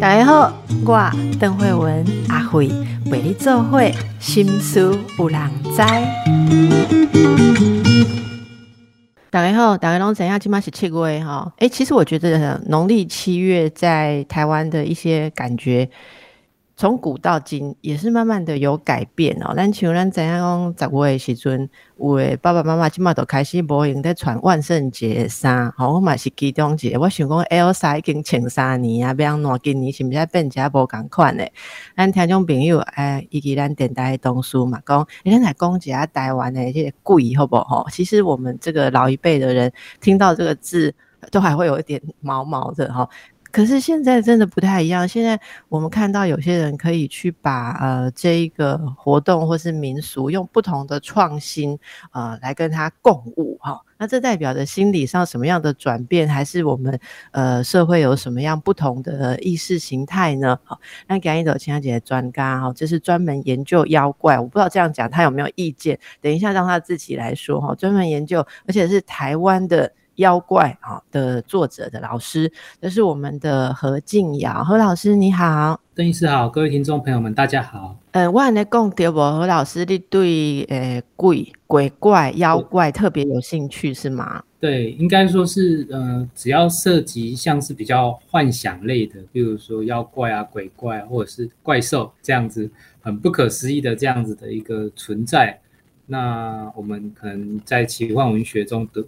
大家好，我邓慧文阿慧为你做会心思有人知。大家好，大家拢知影，今麦是七月哈。诶，其实我觉得农历七月在台湾的一些感觉。从古到今也是慢慢的有改变哦。咱像咱怎样讲，十月时阵，有诶爸爸妈妈即马都开始无用在穿万圣节衫，吼，我嘛是其中一个。我想讲，Elsa 已经穿三年啊，要两今年是毋是变只无共款诶？咱听种朋友诶，以及咱电台同事嘛，讲，咱来讲一下台湾诶这个贵好不好？其实我们这个老一辈的人听到这个字，都还会有一点毛毛的哈。可是现在真的不太一样。现在我们看到有些人可以去把呃这一个活动或是民俗用不同的创新呃来跟它共舞哈。那这代表着心理上什么样的转变，还是我们呃社会有什么样不同的意识形态呢？好，那给一朵青小姐专家哈，这是专门研究妖怪，我不知道这样讲他有没有意见。等一下让他自己来说哈，专门研究，而且是台湾的。妖怪啊的作者的老师，这是我们的何静瑶何老师，你好，邓医师好，各位听众朋友们，大家好。嗯，我来讲对不？何老师，你对呃鬼鬼怪妖怪特别有兴趣是吗？对，应该说是呃，只要涉及像是比较幻想类的，比如说妖怪啊、鬼怪或者是怪兽这样子很不可思议的这样子的一个存在，那我们可能在奇幻文学中的。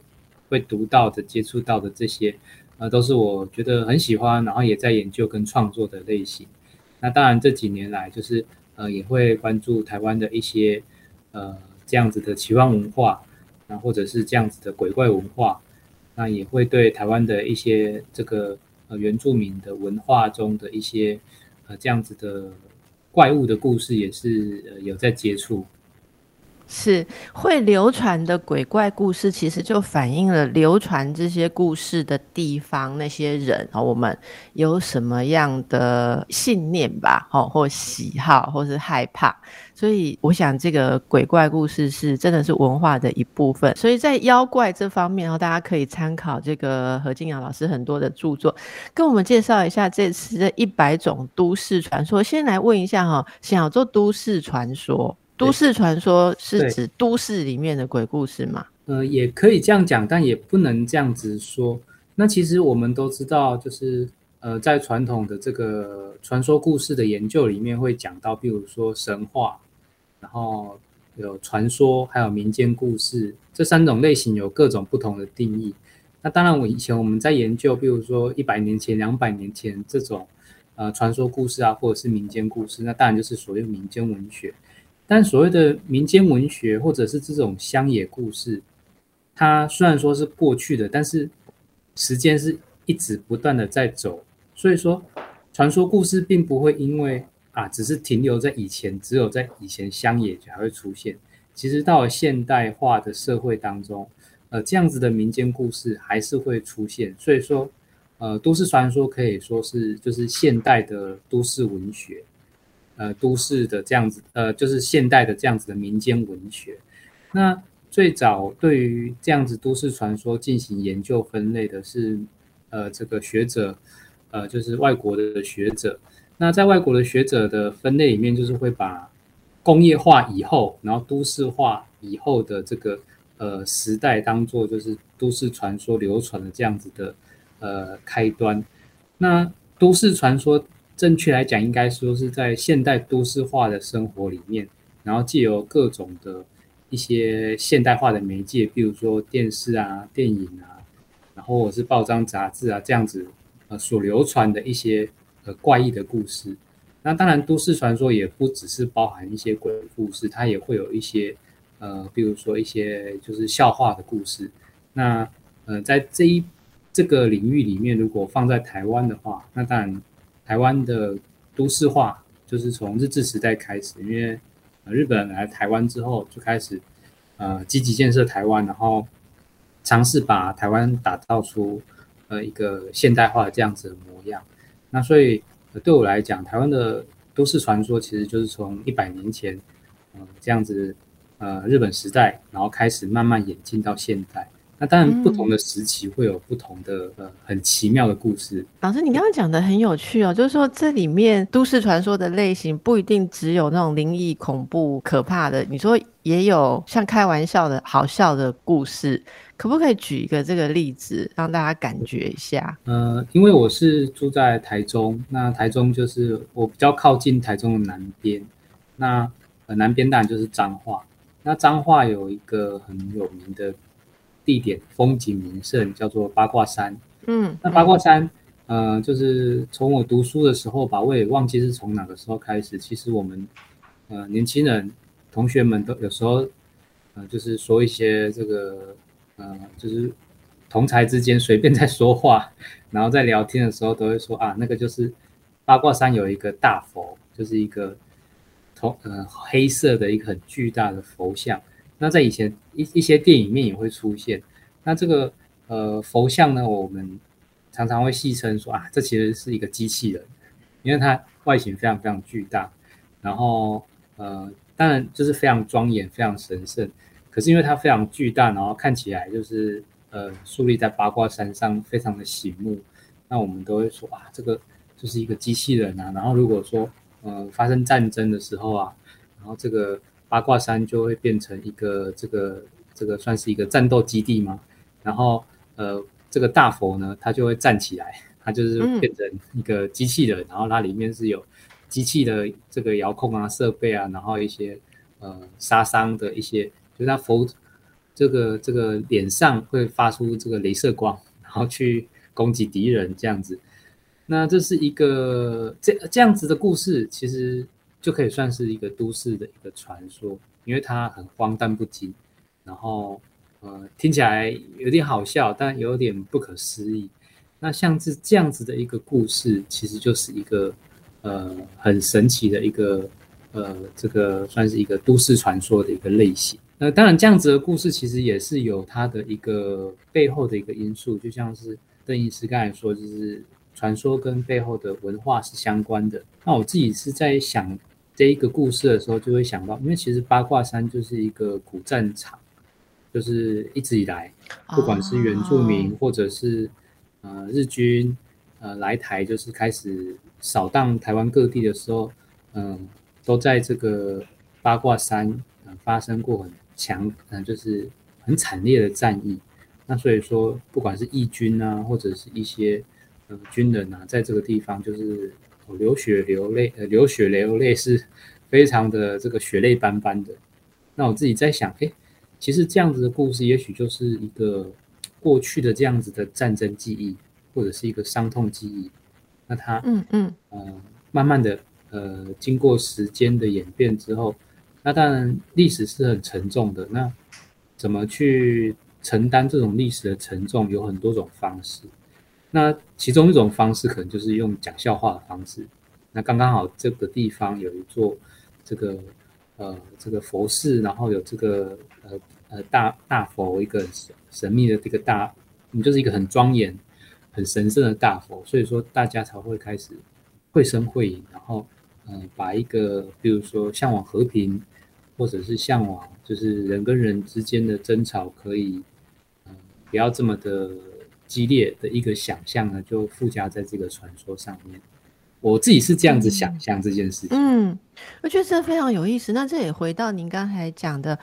会读到的、接触到的这些，呃，都是我觉得很喜欢，然后也在研究跟创作的类型。那当然这几年来，就是呃，也会关注台湾的一些呃这样子的奇幻文化，那或者是这样子的鬼怪文化，那也会对台湾的一些这个呃原住民的文化中的一些呃这样子的怪物的故事，也是呃有在接触。是会流传的鬼怪故事，其实就反映了流传这些故事的地方那些人啊，我们有什么样的信念吧，哦，或喜好，或是害怕。所以我想，这个鬼怪故事是真的是文化的一部分。所以在妖怪这方面哦，大家可以参考这个何静阳老师很多的著作，跟我们介绍一下这次的一百种都市传说。先来问一下哈，想要做都市传说。都市传说是指都市里面的鬼故事吗？呃，也可以这样讲，但也不能这样子说。那其实我们都知道，就是呃，在传统的这个传说故事的研究里面，会讲到，比如说神话，然后有传说，还有民间故事这三种类型，有各种不同的定义。那当然，我以前我们在研究，比如说一百年前、两百年前这种呃传说故事啊，或者是民间故事，那当然就是所谓民间文学。但所谓的民间文学，或者是这种乡野故事，它虽然说是过去的，但是时间是一直不断的在走。所以说，传说故事并不会因为啊，只是停留在以前，只有在以前乡野才会出现。其实到了现代化的社会当中，呃，这样子的民间故事还是会出现。所以说，呃，都市传说可以说是就是现代的都市文学。呃，都市的这样子，呃，就是现代的这样子的民间文学。那最早对于这样子都市传说进行研究分类的是，呃，这个学者，呃，就是外国的学者。那在外国的学者的分类里面，就是会把工业化以后，然后都市化以后的这个呃时代当做就是都市传说流传的这样子的呃开端。那都市传说。正确来讲，应该说是在现代都市化的生活里面，然后借由各种的一些现代化的媒介，比如说电视啊、电影啊，然后或是报章杂志啊这样子，呃，所流传的一些呃怪异的故事。那当然，都市传说也不只是包含一些鬼故事，它也会有一些呃，比如说一些就是笑话的故事。那呃，在这一这个领域里面，如果放在台湾的话，那当然。台湾的都市化就是从日治时代开始，因为日本来台湾之后就开始呃积极建设台湾，然后尝试把台湾打造出呃一个现代化的这样子的模样。那所以对我来讲，台湾的都市传说其实就是从一百年前呃这样子呃日本时代，然后开始慢慢演进到现代。那当然，不同的时期会有不同的呃很奇妙的故事。老师，你刚刚讲的很有趣哦，就是说这里面都市传说的类型不一定只有那种灵异、恐怖、可怕的，你说也有像开玩笑的好笑的故事，可不可以举一个这个例子让大家感觉一下？呃，因为我是住在台中，那台中就是我比较靠近台中的南边，那呃南边当然就是彰化。那彰化有一个很有名的地点，风景名胜，叫做八卦山。嗯，那八卦山，呃，就是从我读书的时候吧，我也忘记是从哪个时候开始。其实我们，呃，年轻人、同学们都有时候，呃，就是说一些这个，呃，就是同才之间随便在说话，然后在聊天的时候都会说啊，那个就是八卦山有一个大佛，就是一个。同呃黑色的一个很巨大的佛像，那在以前一一些电影面也会出现。那这个呃佛像呢，我们常常会戏称说啊，这其实是一个机器人，因为它外形非常非常巨大，然后呃当然就是非常庄严、非常神圣。可是因为它非常巨大，然后看起来就是呃树立在八卦山上，非常的醒目。那我们都会说啊，这个就是一个机器人啊。然后如果说呃，发生战争的时候啊，然后这个八卦山就会变成一个这个这个算是一个战斗基地嘛。然后呃，这个大佛呢，它就会站起来，它就是变成一个机器人，然后它里面是有机器的这个遥控啊设备啊，然后一些呃杀伤的一些，就是它佛这个这个脸上会发出这个镭射光，然后去攻击敌人这样子。那这是一个这这样子的故事，其实就可以算是一个都市的一个传说，因为它很荒诞不经，然后呃听起来有点好笑，但有点不可思议。那像是这样子的一个故事，其实就是一个呃很神奇的一个呃这个算是一个都市传说的一个类型。那当然这样子的故事其实也是有它的一个背后的一个因素，就像是邓医师刚才说，就是。传说跟背后的文化是相关的。那我自己是在想这一个故事的时候，就会想到，因为其实八卦山就是一个古战场，就是一直以来，不管是原住民或者是呃日军呃来台，就是开始扫荡台湾各地的时候，嗯，都在这个八卦山呃发生过很强嗯就是很惨烈的战役。那所以说，不管是义军啊，或者是一些呃，军人啊，在这个地方就是流血流泪，呃，流血流泪是非常的这个血泪斑斑的。那我自己在想，哎，其实这样子的故事，也许就是一个过去的这样子的战争记忆，或者是一个伤痛记忆。那它，嗯嗯，呃，慢慢的，呃，经过时间的演变之后，那当然历史是很沉重的。那怎么去承担这种历史的沉重，有很多种方式。那其中一种方式可能就是用讲笑话的方式。那刚刚好这个地方有一座这个呃这个佛寺，然后有这个呃呃大大佛一个神神秘的这个大，你就是一个很庄严、很神圣的大佛，所以说大家才会开始会声会影，然后嗯把一个比如说向往和平，或者是向往就是人跟人之间的争吵可以嗯不要这么的。激烈的一个想象呢，就附加在这个传说上面。我自己是这样子想象这件事情。嗯，我觉得这非常有意思。那这也回到您刚才讲的，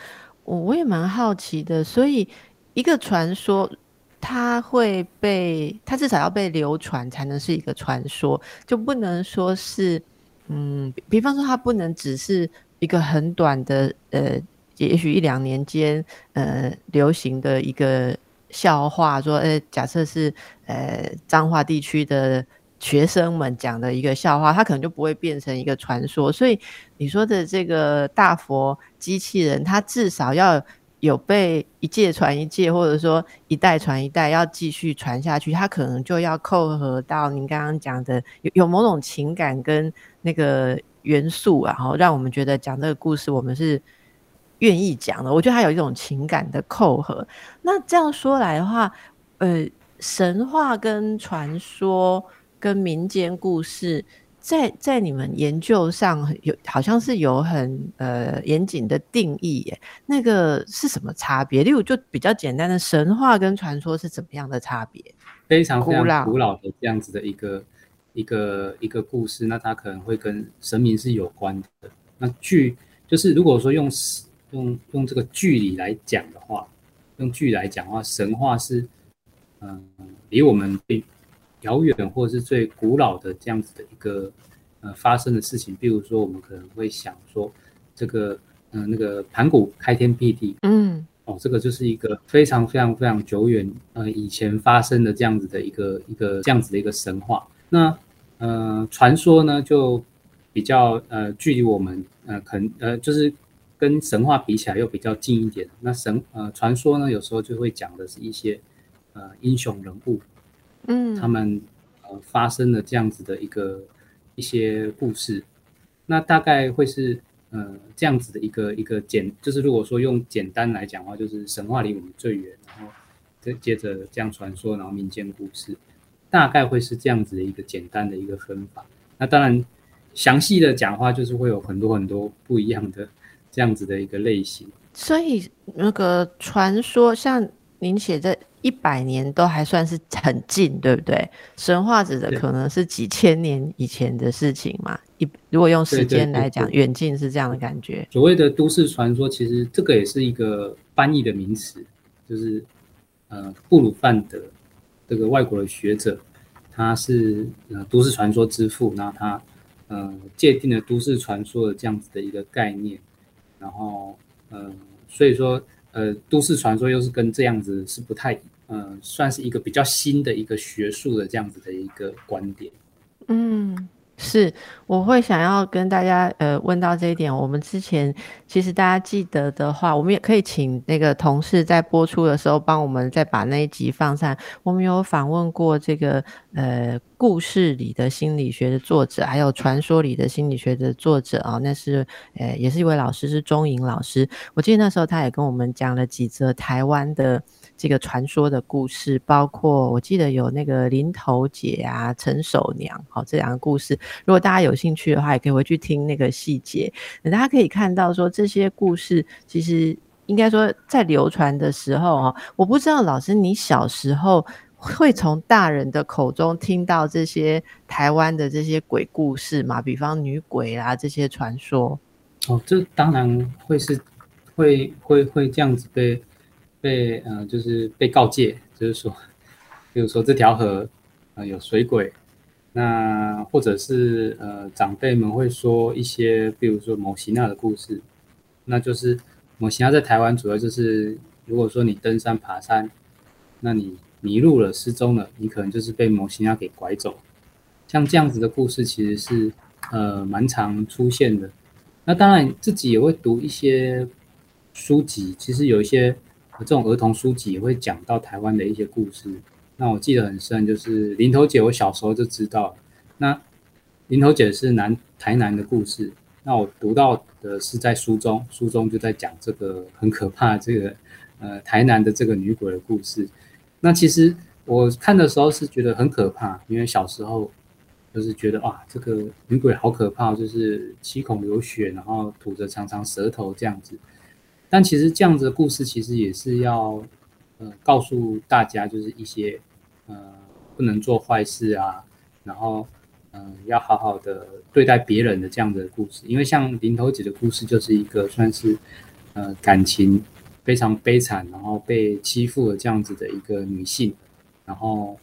我我也蛮好奇的。所以，一个传说，它会被它至少要被流传，才能是一个传说，就不能说是嗯，比方说它不能只是一个很短的呃，也许一两年间呃流行的一个。笑话说，呃，假设是呃彰化地区的学生们讲的一个笑话，它可能就不会变成一个传说。所以你说的这个大佛机器人，它至少要有被一届传一届，或者说一代传一代，要继续传下去，它可能就要扣合到您刚刚讲的有有某种情感跟那个元素，然后让我们觉得讲这个故事，我们是。愿意讲的，我觉得它有一种情感的扣合。那这样说来的话，呃，神话跟传说跟民间故事在在你们研究上有好像是有很呃严谨的定义耶，那个是什么差别？例如就比较简单的神话跟传说是怎么样的差别？非常非常古老的这样子的一个一个一个故事，那它可能会跟神明是有关的。那据就是如果说用用用这个距离来讲的话，用距离来讲的话，神话是嗯离我们最遥远或者是最古老的这样子的一个呃发生的事情。比如说，我们可能会想说这个嗯那个盘古开天辟地，嗯。哦，这个就是一个非常非常非常久远呃以前发生的这样子的一个一个这样子的一个神话。那呃传说呢就比较呃距离我们呃可能呃就是跟神话比起来又比较近一点。那神呃传说呢有时候就会讲的是一些呃英雄人物，嗯，他们呃发生的这样子的一个一些故事，那大概会是。呃，这样子的一个一个简，就是如果说用简单来讲的话，就是神话离我们最远，然后接接着这样传说，然后民间故事，大概会是这样子的一个简单的一个分法。那当然，详细的讲话就是会有很多很多不一样的这样子的一个类型。所以那个传说，像您写的。一百年都还算是很近，对不对？神话指的可能是几千年以前的事情嘛。一如果用时间来讲，远近是这样的感觉。所谓的都市传说，其实这个也是一个翻译的名词，就是呃，布鲁范德这个外国的学者，他是呃都市传说之父，那他呃界定了都市传说的这样子的一个概念，然后呃，所以说呃，都市传说又是跟这样子是不太。嗯，算是一个比较新的一个学术的这样子的一个观点。嗯，是，我会想要跟大家呃问到这一点。我们之前其实大家记得的话，我们也可以请那个同事在播出的时候帮我们再把那一集放上。我们有访问过这个呃故事里的心理学的作者，还有传说里的心理学的作者啊，那是呃也是一位老师，是钟颖老师。我记得那时候他也跟我们讲了几则台湾的。这个传说的故事，包括我记得有那个林头姐啊、陈守娘，好这两个故事。如果大家有兴趣的话，也可以回去听那个细节。大家可以看到，说这些故事其实应该说在流传的时候啊，我不知道老师你小时候会从大人的口中听到这些台湾的这些鬼故事嘛？比方女鬼啊这些传说。哦，这当然会是会会会这样子被。被呃，就是被告诫，就是说，比如说这条河啊有水鬼，那或者是呃长辈们会说一些，比如说某西娜的故事，那就是某西娜在台湾主要就是，如果说你登山爬山，那你迷路了失踪了，你可能就是被某西娜给拐走，像这样子的故事其实是呃蛮常出现的。那当然自己也会读一些书籍，其实有一些。这种儿童书籍也会讲到台湾的一些故事。那我记得很深，就是林头姐，我小时候就知道。那林头姐是南台南的故事。那我读到的是在书中，书中就在讲这个很可怕这个呃台南的这个女鬼的故事。那其实我看的时候是觉得很可怕，因为小时候就是觉得哇，这个女鬼好可怕，就是七孔流血，然后吐着长长舌头这样子。但其实这样子的故事，其实也是要，呃，告诉大家，就是一些，呃，不能做坏事啊，然后，嗯，要好好的对待别人的这样的故事。因为像林头姐的故事，就是一个算是，呃，感情非常悲惨，然后被欺负了这样子的一个女性，然后，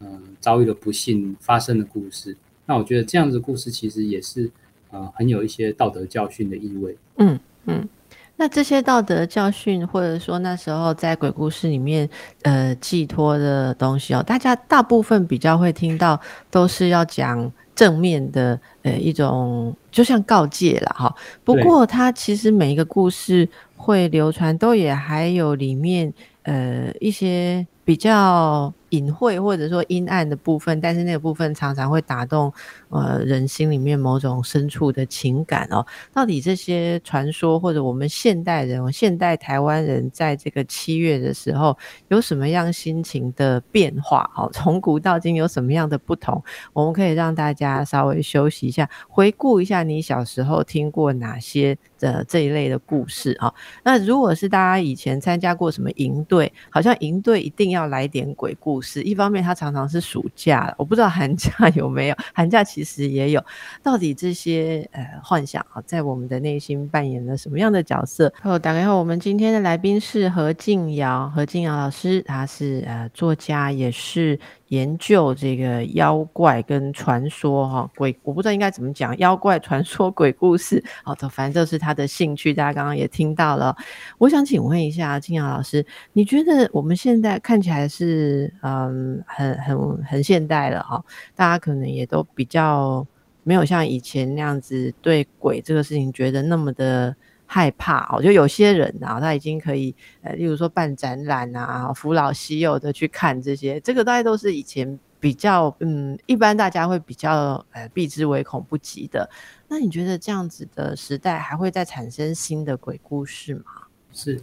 嗯，遭遇了不幸发生的故事。那我觉得这样子的故事，其实也是，呃，很有一些道德教训的意味。嗯嗯。那这些道德教训，或者说那时候在鬼故事里面，呃，寄托的东西哦，大家大部分比较会听到，都是要讲正面的，呃，一种就像告诫了哈。不过，它其实每一个故事会流传，都也还有里面，呃，一些比较隐晦或者说阴暗的部分，但是那个部分常常会打动呃人心里面某种深处的情感哦。到底这些传说或者我们现代人、现代台湾人在这个七月的时候有什么样心情的变化？哦，从古到今有什么样的不同？我们可以让大家稍微休息一下，回顾一下你小时候听过哪些的这一类的故事啊？那如果是大家以前参加过什么营队，好像营队一定要来点鬼故事。一方面，它常常是暑假，我不知道寒假 有没有，寒假其实也有。到底这些呃幻想啊，在我们的内心扮演了什么样的角色？好，打开后，我们今天的来宾是何静瑶，何静瑶老师，他是呃作家，也是。研究这个妖怪跟传说哈鬼，我不知道应该怎么讲，妖怪传说鬼故事，好的，反正这是他的兴趣。大家刚刚也听到了，我想请问一下金阳老师，你觉得我们现在看起来是嗯很很很现代了哈？大家可能也都比较没有像以前那样子对鬼这个事情觉得那么的。害怕哦，就有些人啊，他已经可以呃，例如说办展览啊，扶老携幼的去看这些，这个大家都是以前比较嗯，一般大家会比较呃避之唯恐不及的。那你觉得这样子的时代还会再产生新的鬼故事吗？是，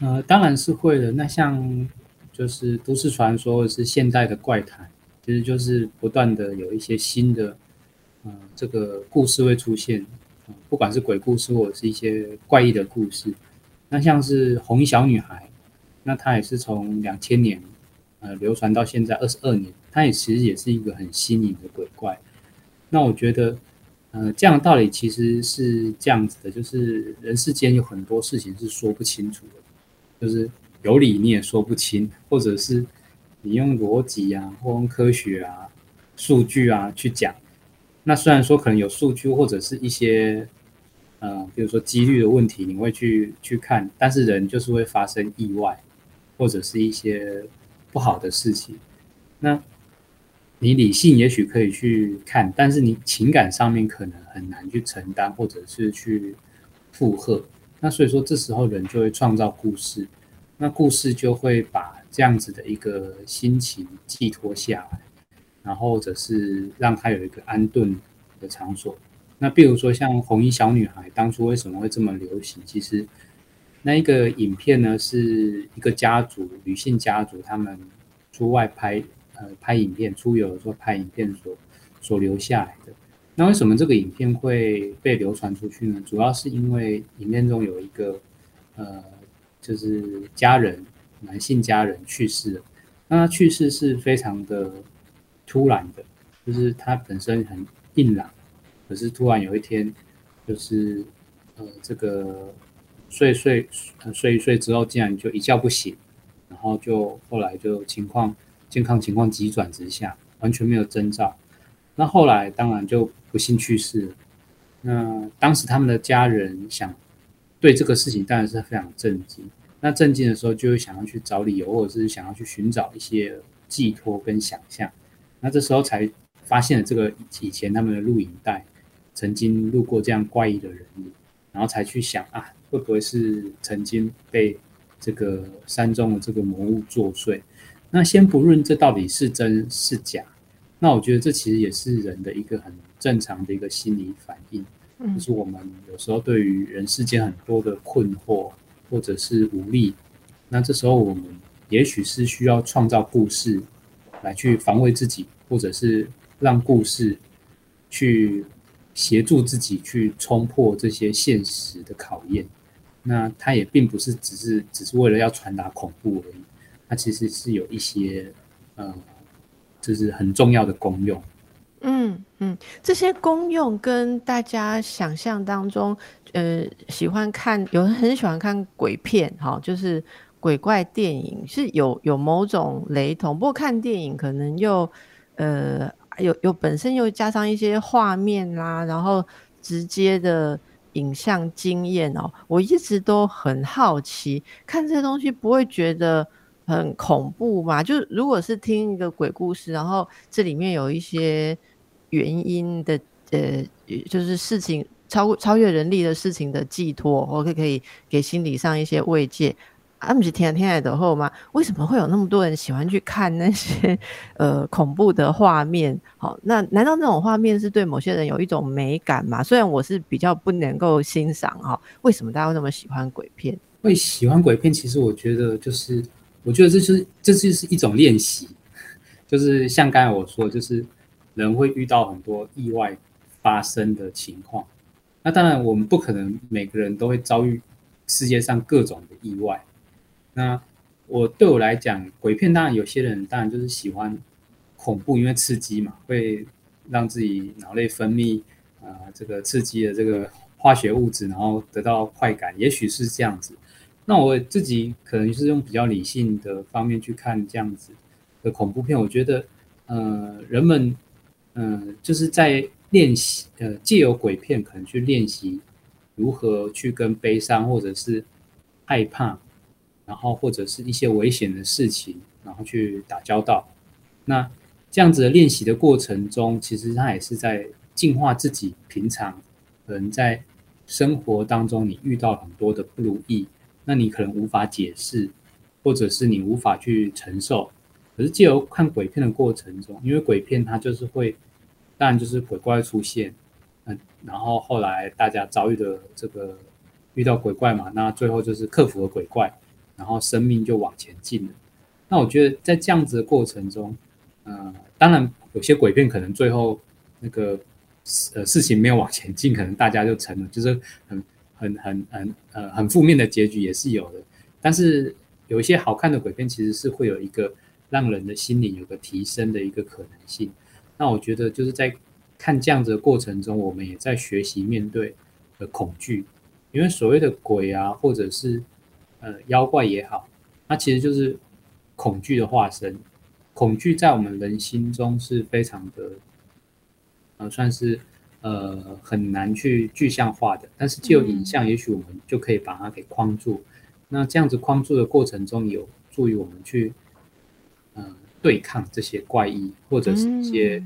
呃，当然是会的。那像就是都市传说或是现代的怪谈，其实就是不断的有一些新的呃这个故事会出现。不管是鬼故事或者是一些怪异的故事，那像是红衣小女孩，那它也是从两千年呃流传到现在二十二年，它也其实也是一个很新颖的鬼怪。那我觉得，呃，这样的道理其实是这样子的，就是人世间有很多事情是说不清楚的，就是有理你也说不清，或者是你用逻辑啊，或用科学啊、数据啊去讲。那虽然说可能有数据或者是一些，呃，比如说几率的问题，你会去去看，但是人就是会发生意外，或者是一些不好的事情。那你理性也许可以去看，但是你情感上面可能很难去承担，或者是去负荷。那所以说这时候人就会创造故事，那故事就会把这样子的一个心情寄托下来。然后或者是让他有一个安顿的场所。那比如说像红衣小女孩，当初为什么会这么流行？其实那一个影片呢，是一个家族女性家族他们出外拍呃拍影片出游的时候拍影片所所留下来的。那为什么这个影片会被流传出去呢？主要是因为影片中有一个呃就是家人男性家人去世了。那他去世是非常的。突然的，就是他本身很硬朗，可是突然有一天，就是呃，这个睡睡睡一睡之后，竟然就一觉不醒，然后就后来就情况健康情况急转直下，完全没有征兆。那后来当然就不幸去世了。那当时他们的家人想对这个事情当然是非常震惊。那震惊的时候，就会想要去找理由，或者是想要去寻找一些寄托跟想象。那这时候才发现了这个以前他们的录影带曾经录过这样怪异的人物，然后才去想啊，会不会是曾经被这个山中的这个魔物作祟？那先不论这到底是真是假，那我觉得这其实也是人的一个很正常的一个心理反应，就是我们有时候对于人世间很多的困惑或者是无力，那这时候我们也许是需要创造故事。来去防卫自己，或者是让故事去协助自己去冲破这些现实的考验。那它也并不是只是只是为了要传达恐怖而已，它其实是有一些呃，就是很重要的功用。嗯嗯，这些功用跟大家想象当中，呃，喜欢看有人很喜欢看鬼片，哈，就是。鬼怪电影是有有某种雷同，不过看电影可能又呃有有本身又加上一些画面啦，然后直接的影像经验哦。我一直都很好奇，看这些东西不会觉得很恐怖吗？就如果是听一个鬼故事，然后这里面有一些原因的呃，就是事情超超越人力的事情的寄托，或可可以给心理上一些慰藉。啊，不是天天来的后吗？为什么会有那么多人喜欢去看那些 呃恐怖的画面？好，那难道那种画面是对某些人有一种美感吗？虽然我是比较不能够欣赏哈，为什么大家会那么喜欢鬼片？会喜欢鬼片，其实我觉得就是，我觉得这就是这就是一种练习，就是像刚才我说，就是人会遇到很多意外发生的情况。那当然，我们不可能每个人都会遭遇世界上各种的意外。那我对我来讲，鬼片当然有些人当然就是喜欢恐怖，因为刺激嘛，会让自己脑内分泌啊这个刺激的这个化学物质，然后得到快感，也许是这样子。那我自己可能是用比较理性的方面去看这样子的恐怖片。我觉得，呃，人们，嗯，就是在练习，呃，借由鬼片可能去练习如何去跟悲伤或者是害怕。然后或者是一些危险的事情，然后去打交道。那这样子的练习的过程中，其实他也是在净化自己。平常可能在生活当中，你遇到很多的不如意，那你可能无法解释，或者是你无法去承受。可是借由看鬼片的过程中，因为鬼片它就是会，当然就是鬼怪出现，嗯，然后后来大家遭遇的这个遇到鬼怪嘛，那最后就是克服了鬼怪。然后生命就往前进了。那我觉得在这样子的过程中，呃，当然有些鬼片可能最后那个呃事情没有往前进，可能大家就成了，就是很很很很呃很负面的结局也是有的。但是有一些好看的鬼片，其实是会有一个让人的心灵有个提升的一个可能性。那我觉得就是在看这样子的过程中，我们也在学习面对的恐惧，因为所谓的鬼啊，或者是呃，妖怪也好，它其实就是恐惧的化身。恐惧在我们人心中是非常的，呃，算是呃很难去具象化的。但是，既有影像，也许我们就可以把它给框住。那这样子框住的过程中，有助于我们去呃对抗这些怪异，或者是一些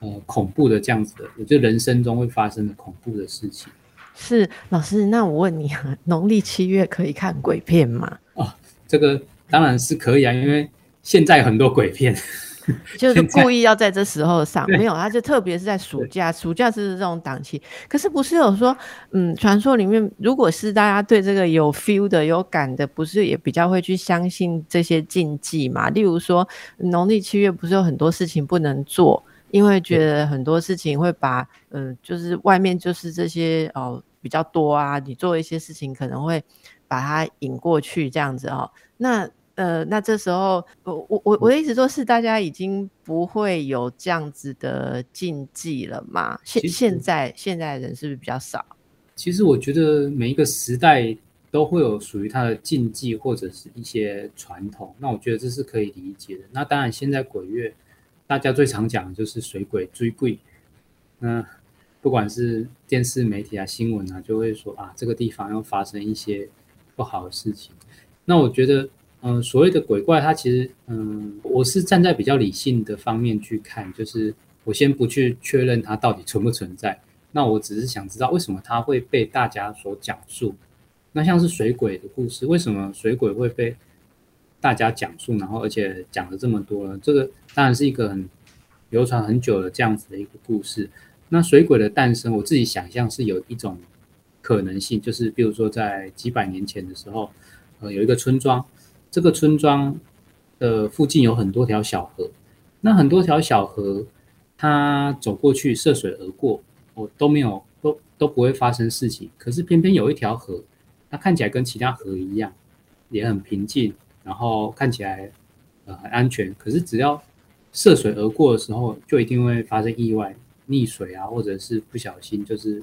呃恐怖的这样子的，我觉得人生中会发生的恐怖的事情。是老师，那我问你啊，农历七月可以看鬼片吗？哦，这个当然是可以啊，因为现在很多鬼片，就是故意要在这时候上，没有，他就特别是在暑假，暑假是这种档期。可是不是有说，嗯，传说里面，如果是大家对这个有 feel 的、有感的，不是也比较会去相信这些禁忌嘛？例如说，农历七月不是有很多事情不能做，因为觉得很多事情会把，嗯，就是外面就是这些哦。比较多啊，你做一些事情可能会把它引过去，这样子哦。那呃，那这时候我我我我的意思说是，大家已经不会有这样子的禁忌了嘛？现现在现在人是不是比较少？其实我觉得每一个时代都会有属于它的禁忌或者是一些传统。那我觉得这是可以理解的。那当然，现在鬼月大家最常讲的就是水鬼追鬼，那。不管是电视媒体啊、新闻啊，就会说啊，这个地方要发生一些不好的事情。那我觉得，嗯，所谓的鬼怪，它其实，嗯，我是站在比较理性的方面去看，就是我先不去确认它到底存不存在。那我只是想知道，为什么它会被大家所讲述？那像是水鬼的故事，为什么水鬼会被大家讲述？然后而且讲了这么多，这个当然是一个很流传很久的这样子的一个故事。那水鬼的诞生，我自己想象是有一种可能性，就是比如说在几百年前的时候，呃，有一个村庄，这个村庄的附近有很多条小河，那很多条小河，它走过去涉水而过，我都没有都都不会发生事情。可是偏偏有一条河，它看起来跟其他河一样，也很平静，然后看起来呃很安全。可是只要涉水而过的时候，就一定会发生意外。溺水啊，或者是不小心，就是，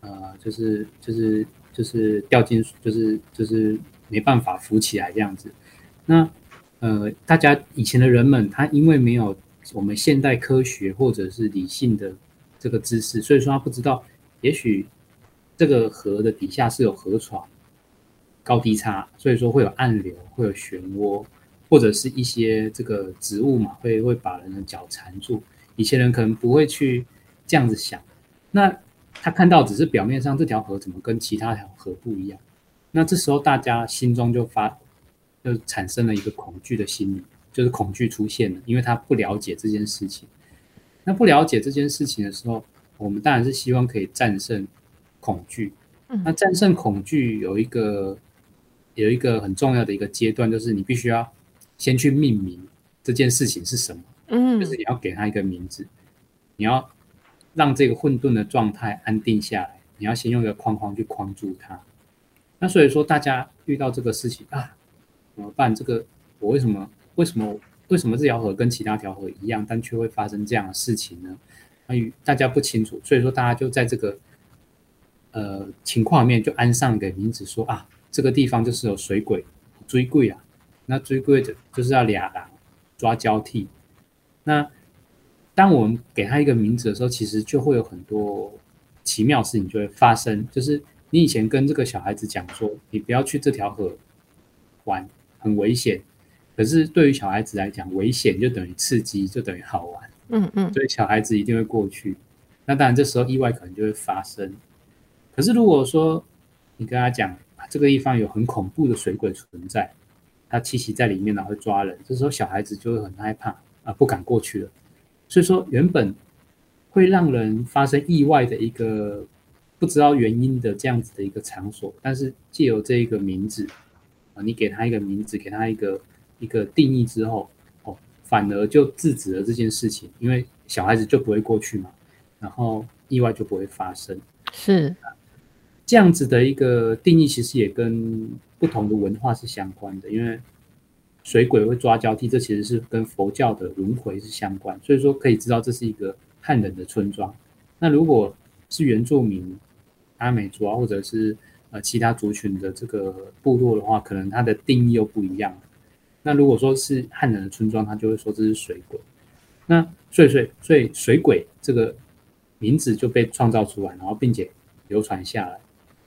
呃，就是就是就是掉进，就是就是没办法浮起来这样子。那呃，大家以前的人们，他因为没有我们现代科学或者是理性的这个知识，所以说他不知道，也许这个河的底下是有河床，高低差，所以说会有暗流，会有漩涡，或者是一些这个植物嘛，会会把人的脚缠住。以前人可能不会去这样子想，那他看到只是表面上这条河怎么跟其他条河不一样？那这时候大家心中就发就产生了一个恐惧的心理，就是恐惧出现了，因为他不了解这件事情。那不了解这件事情的时候，我们当然是希望可以战胜恐惧。那战胜恐惧有一个有一个很重要的一个阶段，就是你必须要先去命名这件事情是什么。嗯，就是你要给他一个名字，你要让这个混沌的状态安定下来。你要先用一个框框去框住它。那所以说，大家遇到这个事情啊，怎么办？这个我为什么为什么为什么这条河跟其他条河一样，但却会发生这样的事情呢？那与大家不清楚，所以说大家就在这个。呃，情况里面就安上一个名字，说啊，这个地方就是有水鬼追鬼啊。那追鬼的就是要俩狼抓交替。那当我们给他一个名字的时候，其实就会有很多奇妙事情就会发生。就是你以前跟这个小孩子讲说，你不要去这条河玩，很危险。可是对于小孩子来讲，危险就等于刺激，就等于好玩。嗯嗯。所以小孩子一定会过去。那当然，这时候意外可能就会发生。可是，如果说你跟他讲这个地方有很恐怖的水鬼存在，他栖息在里面，然后抓人，这时候小孩子就会很害怕啊，不敢过去了。所以说，原本会让人发生意外的一个不知道原因的这样子的一个场所，但是借由这一个名字啊，你给他一个名字，给他一个一个定义之后，哦，反而就制止了这件事情，因为小孩子就不会过去嘛，然后意外就不会发生。是。这样子的一个定义，其实也跟不同的文化是相关的。因为水鬼会抓交替，这其实是跟佛教的轮回是相关。所以说，可以知道这是一个汉人的村庄。那如果是原住民、阿美族啊，或者是呃其他族群的这个部落的话，可能它的定义又不一样。那如果说是汉人的村庄，他就会说这是水鬼。那所以，所以，所以水鬼这个名字就被创造出来，然后并且流传下来。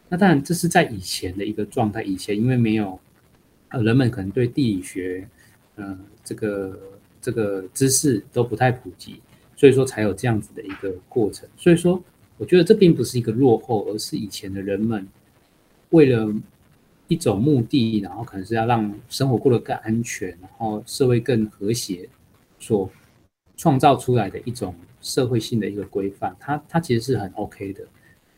那当然，这是在以前的一个状态。以前因为没有，人们可能对地理学，呃，这个这个知识都不太普及，所以说才有这样子的一个过程。所以说，我觉得这并不是一个落后，而是以前的人们为了一种目的，然后可能是要让生活过得更安全，然后社会更和谐，所创造出来的一种社会性的一个规范。它它其实是很 OK 的。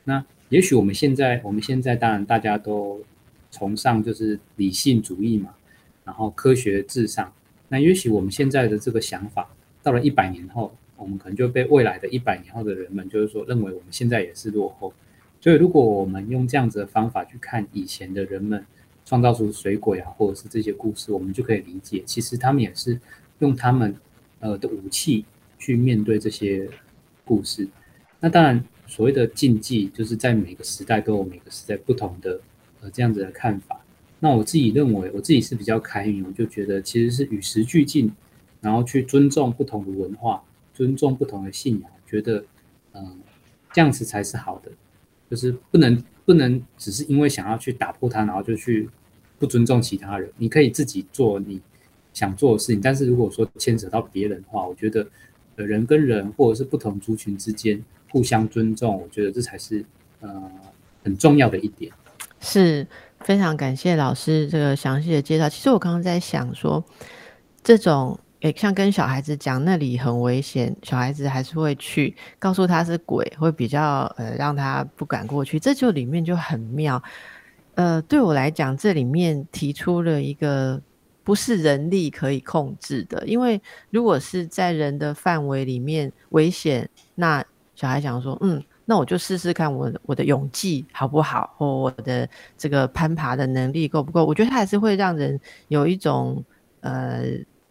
那也许我们现在，我们现在当然大家都崇尚就是理性主义嘛，然后科学至上。那也许我们现在的这个想法，到了一百年后，我们可能就被未来的一百年后的人们，就是说认为我们现在也是落后。所以，如果我们用这样子的方法去看以前的人们创造出水鬼啊，或者是这些故事，我们就可以理解，其实他们也是用他们呃的武器去面对这些故事。那当然。所谓的禁忌，就是在每个时代都有每个时代不同的这样子的看法。那我自己认为，我自己是比较开明，我就觉得其实是与时俱进，然后去尊重不同的文化，尊重不同的信仰，觉得嗯这样子才是好的。就是不能不能只是因为想要去打破它，然后就去不尊重其他人。你可以自己做你想做的事情，但是如果说牵扯到别人的话，我觉得呃人跟人或者是不同族群之间。互相尊重，我觉得这才是呃很重要的一点。是非常感谢老师这个详细的介绍。其实我刚刚在想说，这种诶，像跟小孩子讲那里很危险，小孩子还是会去告诉他是鬼，会比较呃让他不敢过去。这就里面就很妙。呃，对我来讲，这里面提出了一个不是人力可以控制的，因为如果是在人的范围里面危险，那小孩想说，嗯，那我就试试看我我的勇气好不好，或我的这个攀爬的能力够不够？我觉得它还是会让人有一种呃。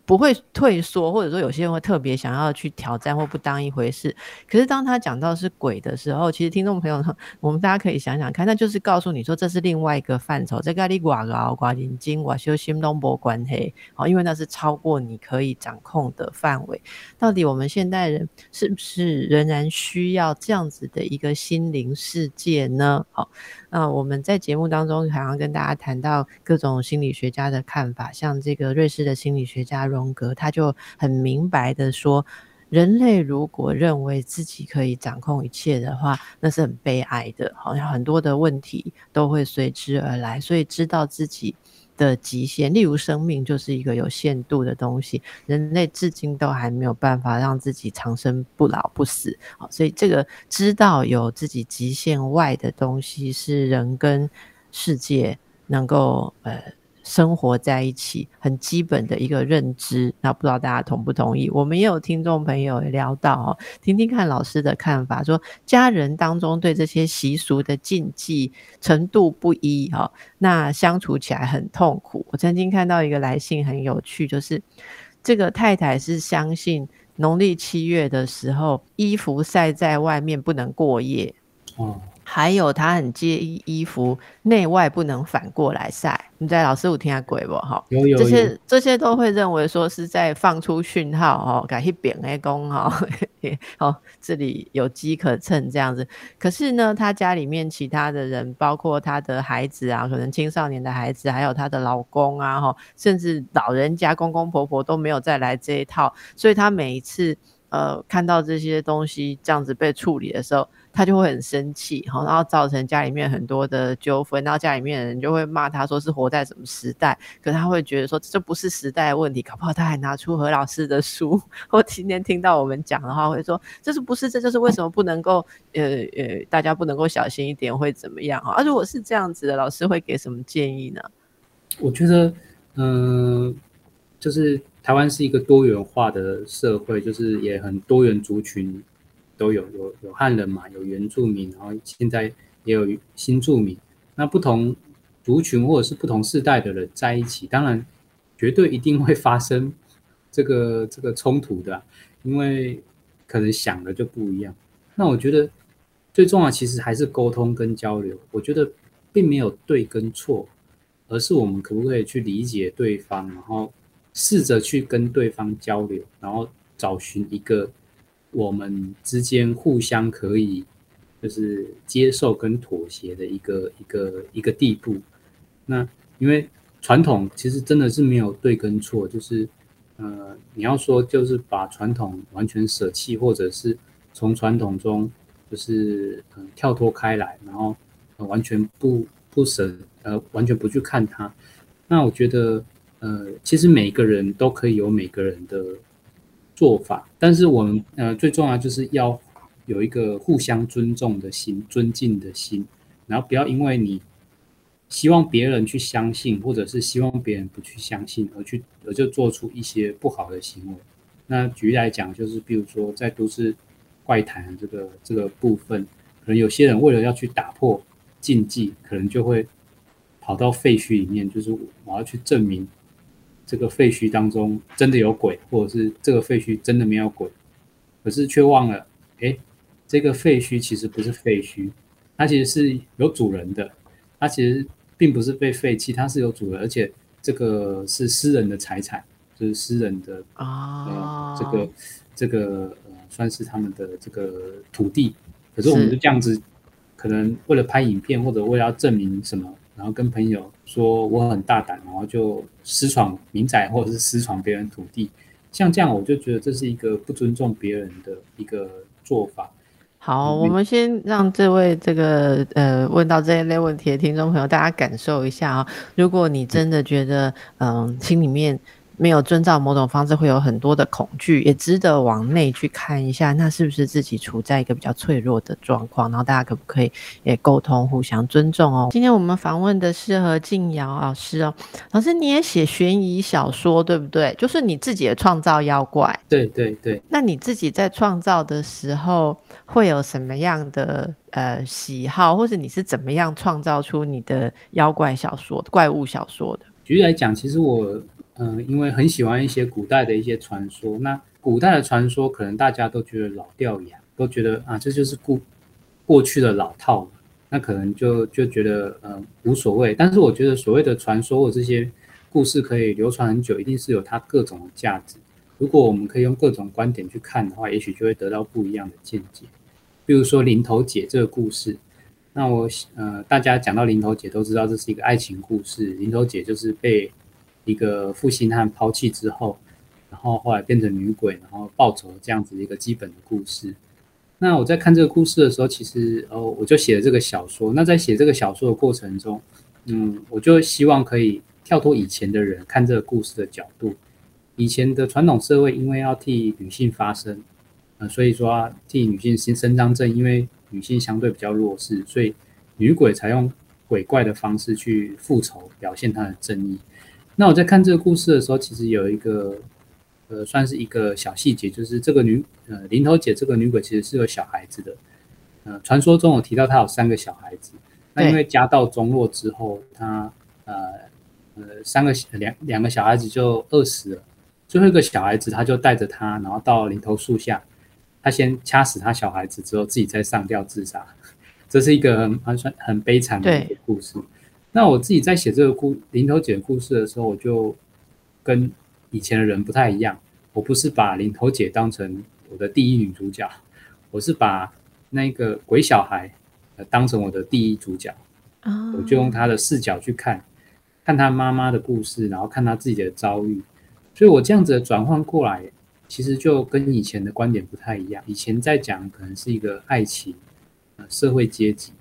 不会退缩，或者说有些人会特别想要去挑战或不当一回事。可是当他讲到是鬼的时候，其实听众朋友，我们大家可以想想看，那就是告诉你说这是另外一个范畴，这个你寡高寡眼睛寡修心东博关黑，好，因为那是超过你可以掌控的范围。到底我们现代人是不是仍然需要这样子的一个心灵世界呢？好。那我们在节目当中好像跟大家谈到各种心理学家的看法，像这个瑞士的心理学家荣格，他就很明白的说，人类如果认为自己可以掌控一切的话，那是很悲哀的。好像很多的问题都会随之而来，所以知道自己的极限，例如生命就是一个有限度的东西，人类至今都还没有办法让自己长生不老不死。好，所以这个知道有自己极限外的东西，是人跟世界能够呃。生活在一起很基本的一个认知，那不知道大家同不同意？我们也有听众朋友聊到哦，听听看老师的看法，说家人当中对这些习俗的禁忌程度不一哈，那相处起来很痛苦。我曾经看到一个来信很有趣，就是这个太太是相信农历七月的时候，衣服晒在外面不能过夜嗯。还有，他很介意衣服内外不能反过来晒。你在老师有听下鬼不？哈，有有这些这些都会认为说是在放出讯号哦，改去扁 A 公哈，哦，这里有机可乘这样子。可是呢，他家里面其他的人，包括他的孩子啊，可能青少年的孩子，还有他的老公啊，哈，甚至老人家公公婆婆都没有再来这一套，所以他每一次呃看到这些东西这样子被处理的时候。他就会很生气，哈，然后造成家里面很多的纠纷，然后家里面的人就会骂他说是活在什么时代，可他会觉得说这不是时代的问题，搞不好他还拿出何老师的书，或今天听到我们讲的话，会说这是不是这就是为什么不能够呃呃大家不能够小心一点会怎么样啊？如果是这样子的，老师会给什么建议呢？我觉得，嗯，就是台湾是一个多元化的社会，就是也很多元族群。都有有有汉人嘛，有原住民，然后现在也有新住民。那不同族群或者是不同世代的人在一起，当然绝对一定会发生这个这个冲突的，因为可能想的就不一样。那我觉得最重要其实还是沟通跟交流。我觉得并没有对跟错，而是我们可不可以去理解对方，然后试着去跟对方交流，然后找寻一个。我们之间互相可以就是接受跟妥协的一个一个一个地步。那因为传统其实真的是没有对跟错，就是呃，你要说就是把传统完全舍弃，或者是从传统中就是嗯跳脱开来，然后完全不不舍呃完全不去看它。那我觉得呃，其实每个人都可以有每个人的。做法，但是我们呃最重要就是要有一个互相尊重的心、尊敬的心，然后不要因为你希望别人去相信，或者是希望别人不去相信而去而就做出一些不好的行为。那举例来讲，就是比如说在都市怪谈这个这个部分，可能有些人为了要去打破禁忌，可能就会跑到废墟里面，就是我要去证明。这个废墟当中真的有鬼，或者是这个废墟真的没有鬼，可是却忘了，哎，这个废墟其实不是废墟，它其实是有主人的，它其实并不是被废弃，它是有主人，而且这个是私人的财产，就是私人的啊，这个这个呃，算是他们的这个土地，可是我们就这样子，可能为了拍影片或者为了要证明什么。然后跟朋友说我很大胆，然后就私闯民宅或者是私闯别人土地，像这样我就觉得这是一个不尊重别人的一个做法。好，我们先让这位这个呃问到这一类问题的听众朋友，大家感受一下啊。如果你真的觉得嗯心里面。没有遵照某种方式，会有很多的恐惧，也值得往内去看一下，那是不是自己处在一个比较脆弱的状况？然后大家可不可以也沟通，互相尊重哦？今天我们访问的是何静瑶老师哦，老师你也写悬疑小说对不对？就是你自己也创造妖怪，对对对。那你自己在创造的时候会有什么样的呃喜好，或者你是怎么样创造出你的妖怪小说、怪物小说的？举例来讲，其实我。嗯，因为很喜欢一些古代的一些传说，那古代的传说可能大家都觉得老掉牙，都觉得啊这就是过过去的老套，那可能就就觉得呃无所谓。但是我觉得所谓的传说或这些故事可以流传很久，一定是有它各种的价值。如果我们可以用各种观点去看的话，也许就会得到不一样的见解。比如说林头姐这个故事，那我呃大家讲到林头姐都知道这是一个爱情故事，林头姐就是被。一个负心汉抛弃之后，然后后来变成女鬼，然后报仇这样子的一个基本的故事。那我在看这个故事的时候，其实哦，我就写了这个小说。那在写这个小说的过程中，嗯，我就希望可以跳脱以前的人看这个故事的角度。以前的传统社会因为要替女性发声，呃，所以说替女性伸伸张正，因为女性相对比较弱势，所以女鬼才用鬼怪的方式去复仇，表现她的正义。那我在看这个故事的时候，其实有一个。呃，算是一个小细节，就是这个女呃林头姐这个女鬼其实是有小孩子的，呃，传说中有提到她有三个小孩子，那因为家道中落之后，她呃呃三个两两个小孩子就饿死了，最后一个小孩子他就带着她，然后到林头树下，他先掐死他小孩子之后，自己再上吊自杀，这是一个很算很悲惨的一个故事。那我自己在写这个故林头姐故事的时候，我就跟。以前的人不太一样，我不是把林头姐当成我的第一女主角，我是把那个鬼小孩呃当成我的第一主角，我就用他的视角去看，看他妈妈的故事，然后看他自己的遭遇，所以我这样子的转换过来，其实就跟以前的观点不太一样。以前在讲可能是一个爱情，呃社会阶级，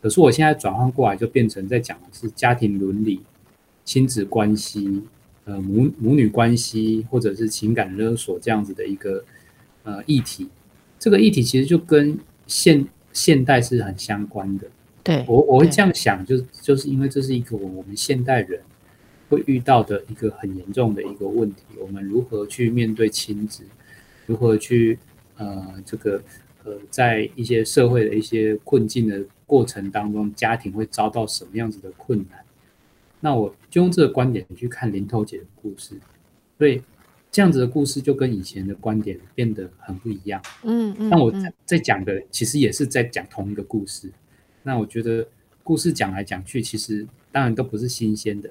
可是我现在转换过来就变成在讲的是家庭伦理、亲子关系。呃，母母女关系或者是情感勒索这样子的一个呃议题，这个议题其实就跟现现代是很相关的。对我我会这样想，就就是因为这是一个我们现代人会遇到的一个很严重的一个问题，我们如何去面对亲子，如何去呃这个呃在一些社会的一些困境的过程当中，家庭会遭到什么样子的困难？那我就用这个观点去看林头姐的故事，所以这样子的故事就跟以前的观点变得很不一样。嗯嗯。那我在讲的其实也是在讲同一个故事。那我觉得故事讲来讲去，其实当然都不是新鲜的，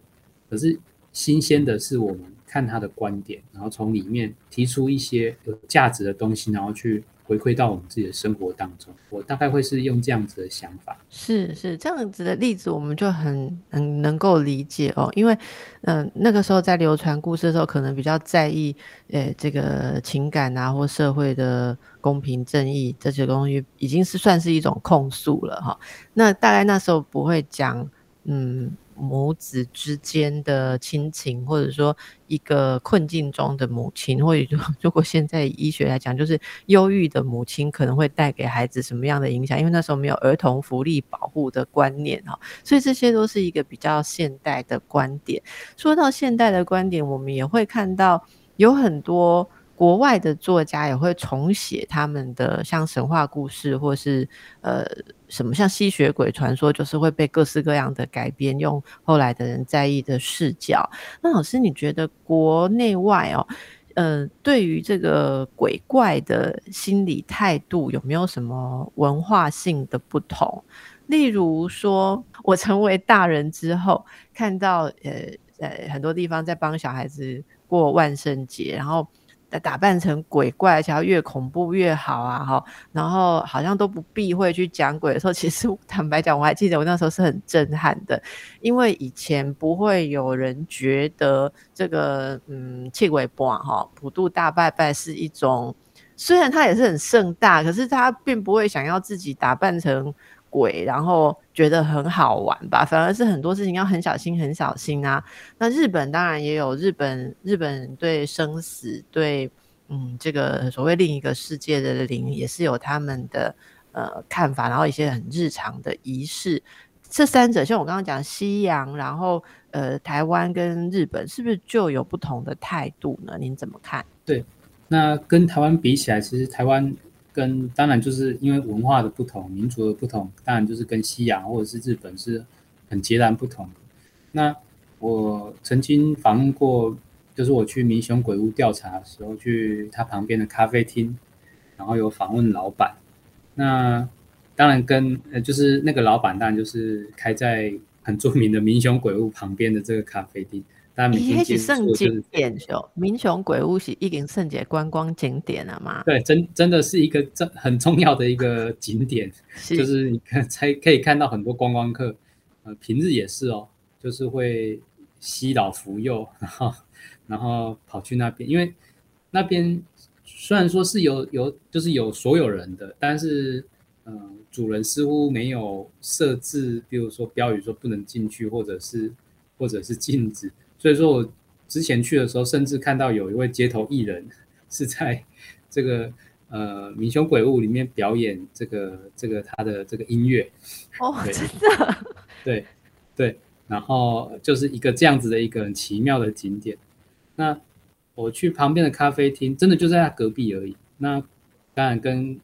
可是新鲜的是我们看他的观点，然后从里面提出一些有价值的东西，然后去。回馈到我们自己的生活当中，我大概会是用这样子的想法。是是这样子的例子，我们就很很能够理解哦。因为嗯，那个时候在流传故事的时候，可能比较在意诶这个情感啊，或社会的公平正义这些东西，已经是算是一种控诉了哈。那大概那时候不会讲嗯。母子之间的亲情，或者说一个困境中的母亲，或者说 如果现在医学来讲，就是忧郁的母亲可能会带给孩子什么样的影响？因为那时候没有儿童福利保护的观念哈，所以这些都是一个比较现代的观点。说到现代的观点，我们也会看到有很多。国外的作家也会重写他们的像神话故事，或是呃什么像吸血鬼传说，就是会被各式各样的改编，用后来的人在意的视角。那老师，你觉得国内外哦，呃，对于这个鬼怪的心理态度有没有什么文化性的不同？例如说，我成为大人之后，看到呃呃很多地方在帮小孩子过万圣节，然后。打扮成鬼怪，想要越恐怖越好啊！哈，然后好像都不避讳去讲鬼的时候，其实 坦白讲，我还记得我那时候是很震撼的，因为以前不会有人觉得这个嗯，气鬼波哈普渡大拜拜是一种，虽然它也是很盛大，可是他并不会想要自己打扮成。鬼，然后觉得很好玩吧，反而是很多事情要很小心，很小心啊。那日本当然也有日本，日本对生死，对嗯这个所谓另一个世界的灵，也是有他们的呃看法，然后一些很日常的仪式。这三者，像我刚刚讲西洋，然后呃台湾跟日本，是不是就有不同的态度呢？您怎么看？对，那跟台湾比起来，其实台湾。跟当然就是因为文化的不同、民族的不同，当然就是跟西洋或者是日本是很截然不同的。那我曾经访问过，就是我去民雄鬼屋调查的时候，去他旁边的咖啡厅，然后有访问老板。那当然跟呃，就是那个老板，当然就是开在很著名的民雄鬼屋旁边的这个咖啡厅。一是圣景点哦，民雄鬼屋是一个圣节观光景点了嘛？对，真真的是一个真很重要的一个景点，就是你看才可以看到很多观光客，呃，平日也是哦，就是会吸老扶幼，然后然后跑去那边，因为那边虽然说是有有就是有所有人的，但是嗯，主人似乎没有设置，比如说标语说不能进去，或者是或者是禁止。所以说我之前去的时候，甚至看到有一位街头艺人 是在这个呃《民雄鬼物》里面表演这个这个他的这个音乐。哦，真的？对对，然后就是一个这样子的一个很奇妙的景点。那我去旁边的咖啡厅，真的就在他隔壁而已。那当然跟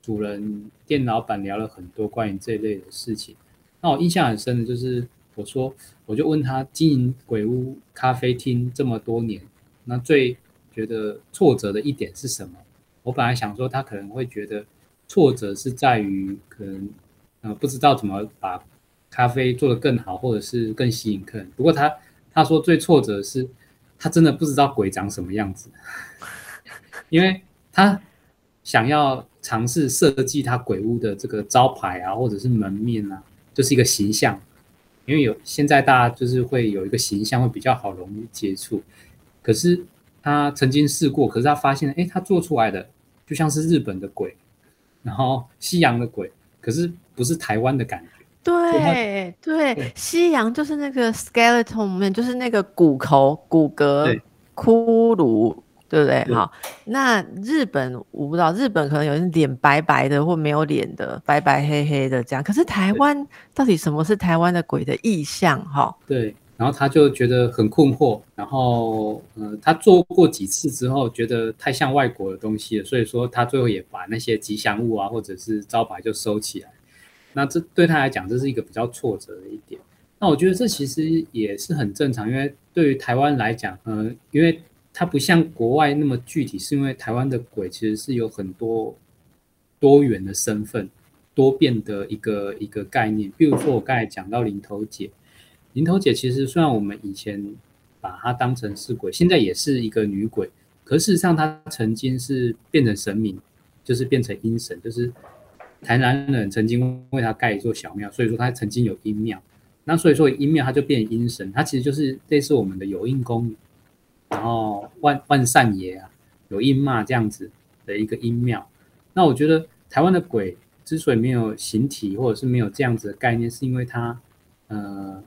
主人店老板聊了很多关于这一类的事情。那我印象很深的就是。我说，我就问他经营鬼屋咖啡厅这么多年，那最觉得挫折的一点是什么？我本来想说他可能会觉得挫折是在于可能呃不知道怎么把咖啡做得更好，或者是更吸引客人。不过他他说最挫折是他真的不知道鬼长什么样子，因为他想要尝试设计他鬼屋的这个招牌啊，或者是门面啊，就是一个形象。因为有现在大家就是会有一个形象会比较好容易接触，可是他曾经试过，可是他发现，哎，他做出来的就像是日本的鬼，然后西洋的鬼，可是不是台湾的感觉。对对，西洋就是那个 skeleton，面就是那个骨头、骨骼、骷髅。对不对？好，那日本我不知道，日本可能有人脸白白的或没有脸的，白白黑黑的这样。可是台湾到底什么是台湾的鬼的意象？哈，对。然后他就觉得很困惑。然后，呃，他做过几次之后，觉得太像外国的东西了，所以说他最后也把那些吉祥物啊或者是招牌就收起来。那这对他来讲，这是一个比较挫折的一点。那我觉得这其实也是很正常，因为对于台湾来讲，嗯，因为。它不像国外那么具体，是因为台湾的鬼其实是有很多多元的身份、多变的一个一个概念。比如说我刚才讲到林头姐，林头姐其实虽然我们以前把她当成是鬼，现在也是一个女鬼，可事实上她曾经是变成神明，就是变成阴神，就是台南人曾经为她盖一座小庙，所以说她曾经有阴庙。那所以说阴庙它就变阴神，它其实就是类似我们的有印宫。然后万万善爷啊，有阴骂这样子的一个阴庙。那我觉得台湾的鬼之所以没有形体，或者是没有这样子的概念，是因为它呃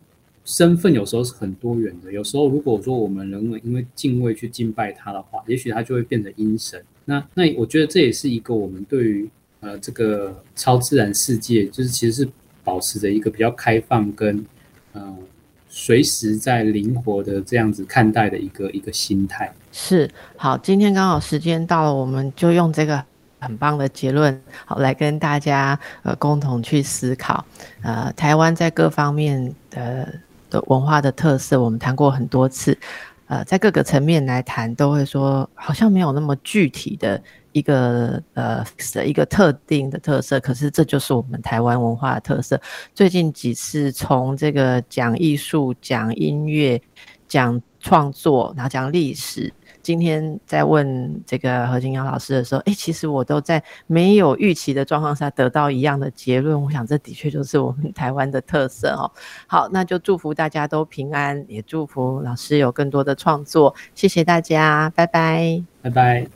身份有时候是很多元的。有时候如果说我们人为因为敬畏去敬拜他的话，也许他就会变成阴神。那那我觉得这也是一个我们对于呃这个超自然世界，就是其实是保持着一个比较开放跟嗯。随时在灵活的这样子看待的一个一个心态是好，今天刚好时间到了，我们就用这个很棒的结论，好来跟大家呃共同去思考，呃，台湾在各方面的的文化的特色，我们谈过很多次，呃，在各个层面来谈，都会说好像没有那么具体的。一个呃的一个特定的特色，可是这就是我们台湾文化的特色。最近几次从这个讲艺术、讲音乐、讲创作，然后讲历史，今天在问这个何金阳老师的时候，哎，其实我都在没有预期的状况下得到一样的结论。我想这的确就是我们台湾的特色哦。好，那就祝福大家都平安，也祝福老师有更多的创作。谢谢大家，拜拜，拜拜。